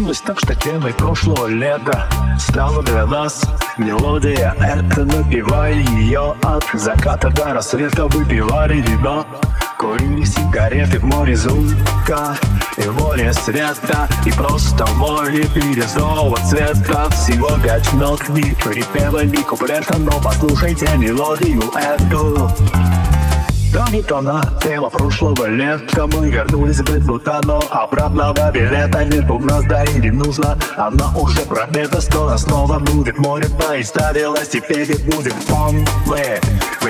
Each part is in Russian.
Случилось так, что темой прошлого лета Стала для нас мелодия. Эта Напевали ее от заката до рассвета. Выпивали вино Курили сигареты в море звука И море света. И просто море бирюзового цвета. Всего пять нот не припевами куплета. Но послушайте мелодию эту то на тема прошлого лета Мы вернулись без будто, но обратного билета Нет у нас, да и не нужно. Она уже пробита, скоро снова будет море. Поиставилась, теперь и будет он. Мы,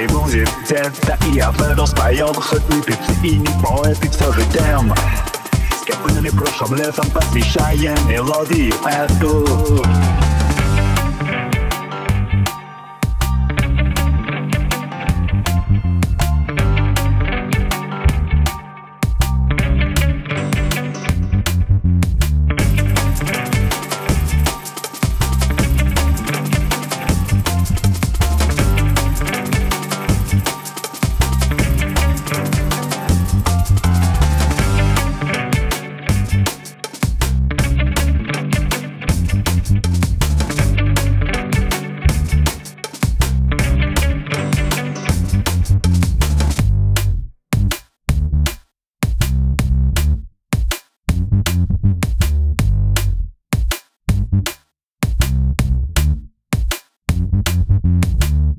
будем где-то и об этом споем Хоть не певцы и не поэты, все же тем. С кем были прошлым летом, посвящаем мелодию эту